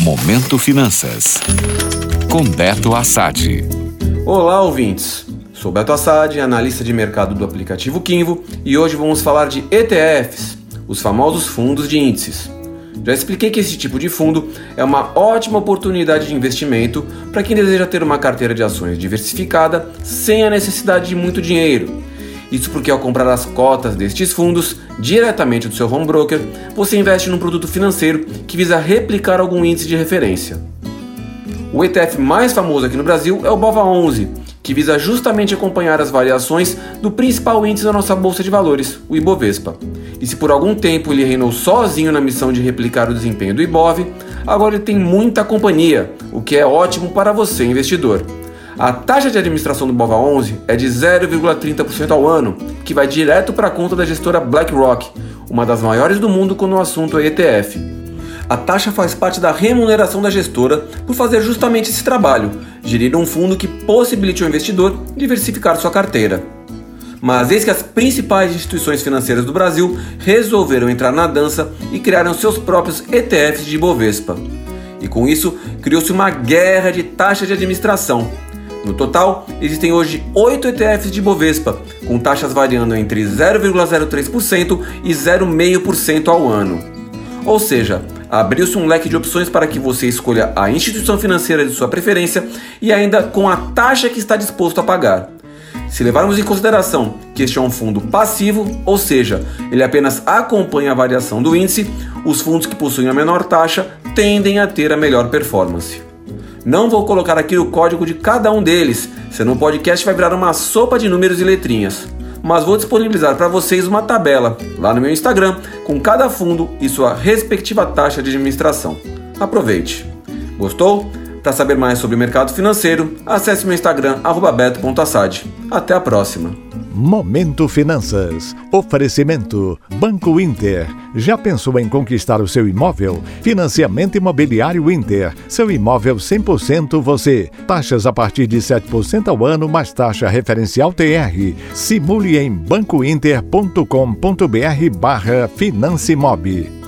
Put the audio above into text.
Momento Finanças. Com Beto Assad. Olá, ouvintes. Sou Beto Assad, analista de mercado do aplicativo Kinvo, e hoje vamos falar de ETFs, os famosos fundos de índices. Já expliquei que esse tipo de fundo é uma ótima oportunidade de investimento para quem deseja ter uma carteira de ações diversificada sem a necessidade de muito dinheiro isso porque ao comprar as cotas destes fundos diretamente do seu home broker, você investe num produto financeiro que visa replicar algum índice de referência. O ETF mais famoso aqui no Brasil é o BOVA11, que visa justamente acompanhar as variações do principal índice da nossa bolsa de valores, o Ibovespa. E se por algum tempo ele reinou sozinho na missão de replicar o desempenho do Ibov, agora ele tem muita companhia, o que é ótimo para você, investidor. A taxa de administração do BOVA 11 é de 0,30% ao ano, que vai direto para a conta da gestora BlackRock, uma das maiores do mundo quando o assunto é ETF. A taxa faz parte da remuneração da gestora por fazer justamente esse trabalho, gerir um fundo que possibilite ao investidor diversificar sua carteira. Mas eis que as principais instituições financeiras do Brasil resolveram entrar na dança e criaram seus próprios ETFs de Ibovespa. E com isso, criou-se uma guerra de taxa de administração, no total, existem hoje 8 ETFs de Bovespa, com taxas variando entre 0,03% e 0,5% ao ano. Ou seja, abriu-se um leque de opções para que você escolha a instituição financeira de sua preferência e ainda com a taxa que está disposto a pagar. Se levarmos em consideração que este é um fundo passivo, ou seja, ele apenas acompanha a variação do índice, os fundos que possuem a menor taxa tendem a ter a melhor performance. Não vou colocar aqui o código de cada um deles, senão o podcast vai virar uma sopa de números e letrinhas. Mas vou disponibilizar para vocês uma tabela lá no meu Instagram com cada fundo e sua respectiva taxa de administração. Aproveite! Gostou? Para saber mais sobre o mercado financeiro, acesse meu Instagram @beto.assad. Até a próxima. Momento Finanças. Oferecimento Banco Inter. Já pensou em conquistar o seu imóvel? Financiamento Imobiliário Inter. Seu imóvel 100% você. Taxas a partir de 7% ao ano, mais taxa referencial TR. Simule em bancointer.com.br barra Financimob.